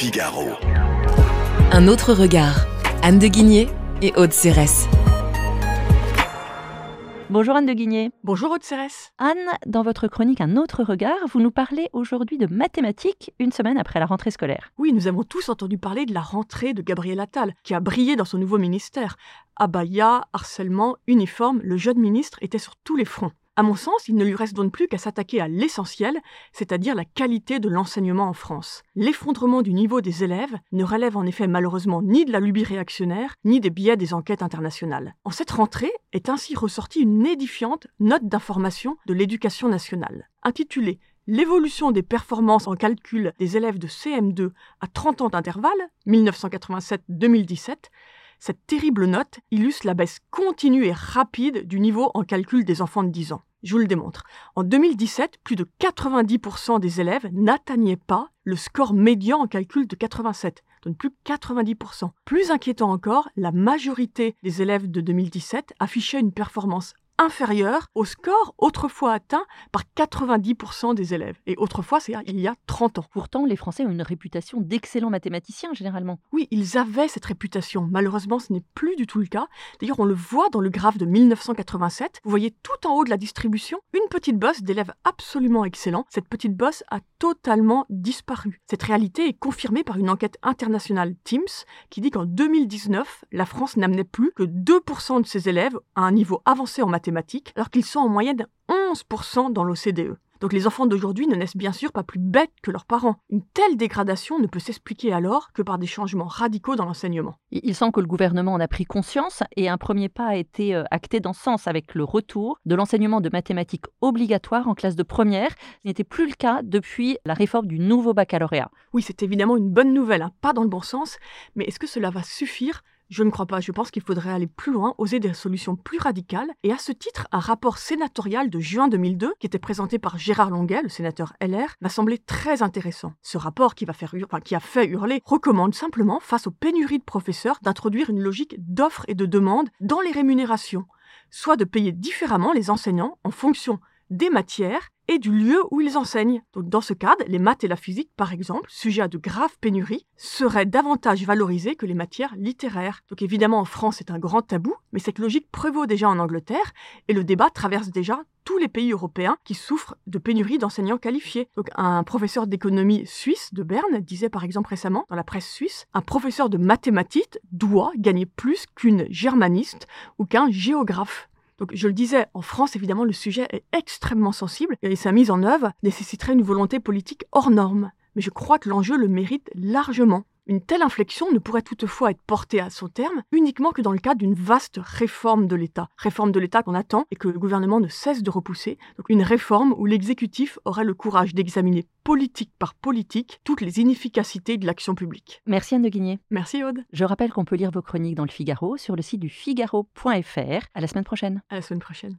Figaro. Un autre regard. Anne de Guigné et Aude Cérès. Bonjour Anne de Guigné. Bonjour Aude Cérès. Anne, dans votre chronique Un autre regard, vous nous parlez aujourd'hui de mathématiques une semaine après la rentrée scolaire. Oui, nous avons tous entendu parler de la rentrée de Gabriel Attal, qui a brillé dans son nouveau ministère. Abaya, harcèlement, uniforme, le jeune ministre était sur tous les fronts. À mon sens, il ne lui reste donc plus qu'à s'attaquer à l'essentiel, c'est-à-dire la qualité de l'enseignement en France. L'effondrement du niveau des élèves ne relève en effet malheureusement ni de la lubie réactionnaire, ni des biais des enquêtes internationales. En cette rentrée est ainsi ressortie une édifiante note d'information de l'éducation nationale, intitulée L'évolution des performances en calcul des élèves de CM2 à 30 ans d'intervalle, 1987-2017, cette terrible note illustre la baisse continue et rapide du niveau en calcul des enfants de 10 ans. Je vous le démontre. En 2017, plus de 90% des élèves n'atteignaient pas le score médian en calcul de 87, donc plus de 90%. Plus inquiétant encore, la majorité des élèves de 2017 affichaient une performance inférieur au score autrefois atteint par 90% des élèves. Et autrefois, c'est il y a 30 ans. Pourtant, les Français ont une réputation d'excellents mathématiciens généralement. Oui, ils avaient cette réputation. Malheureusement, ce n'est plus du tout le cas. D'ailleurs, on le voit dans le graphe de 1987. Vous voyez tout en haut de la distribution une petite bosse d'élèves absolument excellents. Cette petite bosse a totalement disparu. Cette réalité est confirmée par une enquête internationale Teams qui dit qu'en 2019, la France n'amenait plus que 2% de ses élèves à un niveau avancé en mathématiques alors qu'ils sont en moyenne 11% dans l'OCDE. Donc les enfants d'aujourd'hui ne naissent bien sûr pas plus bêtes que leurs parents. Une telle dégradation ne peut s'expliquer alors que par des changements radicaux dans l'enseignement. Il semble que le gouvernement en a pris conscience et un premier pas a été euh, acté dans ce sens avec le retour de l'enseignement de mathématiques obligatoire en classe de première. Ce n'était plus le cas depuis la réforme du nouveau baccalauréat. Oui, c'est évidemment une bonne nouvelle, hein. pas dans le bon sens, mais est-ce que cela va suffire je ne crois pas, je pense qu'il faudrait aller plus loin, oser des solutions plus radicales, et à ce titre, un rapport sénatorial de juin 2002, qui était présenté par Gérard Longuet, le sénateur LR, m'a semblé très intéressant. Ce rapport qui, a fait hurler recommande simplement, face aux pénuries de professeurs, d'introduire une logique d'offre et de demande dans les rémunérations, soit de payer différemment les enseignants en fonction des matières et du lieu où ils enseignent. Donc dans ce cadre, les maths et la physique, par exemple, sujets à de graves pénuries, seraient davantage valorisés que les matières littéraires. Donc évidemment, en France, c'est un grand tabou, mais cette logique prévaut déjà en Angleterre, et le débat traverse déjà tous les pays européens qui souffrent de pénuries d'enseignants qualifiés. Donc un professeur d'économie suisse de Berne disait par exemple récemment dans la presse suisse, un professeur de mathématiques doit gagner plus qu'une germaniste ou qu'un géographe. Donc, je le disais, en France, évidemment, le sujet est extrêmement sensible et sa mise en œuvre nécessiterait une volonté politique hors norme. Mais je crois que l'enjeu le mérite largement. Une telle inflexion ne pourrait toutefois être portée à son terme uniquement que dans le cadre d'une vaste réforme de l'État. Réforme de l'État qu'on attend et que le gouvernement ne cesse de repousser. Donc une réforme où l'exécutif aurait le courage d'examiner politique par politique toutes les inefficacités de l'action publique. Merci Anne de Guigné. Merci Aude. Je rappelle qu'on peut lire vos chroniques dans le Figaro sur le site du figaro.fr. À la semaine prochaine. À la semaine prochaine.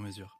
sur mesure.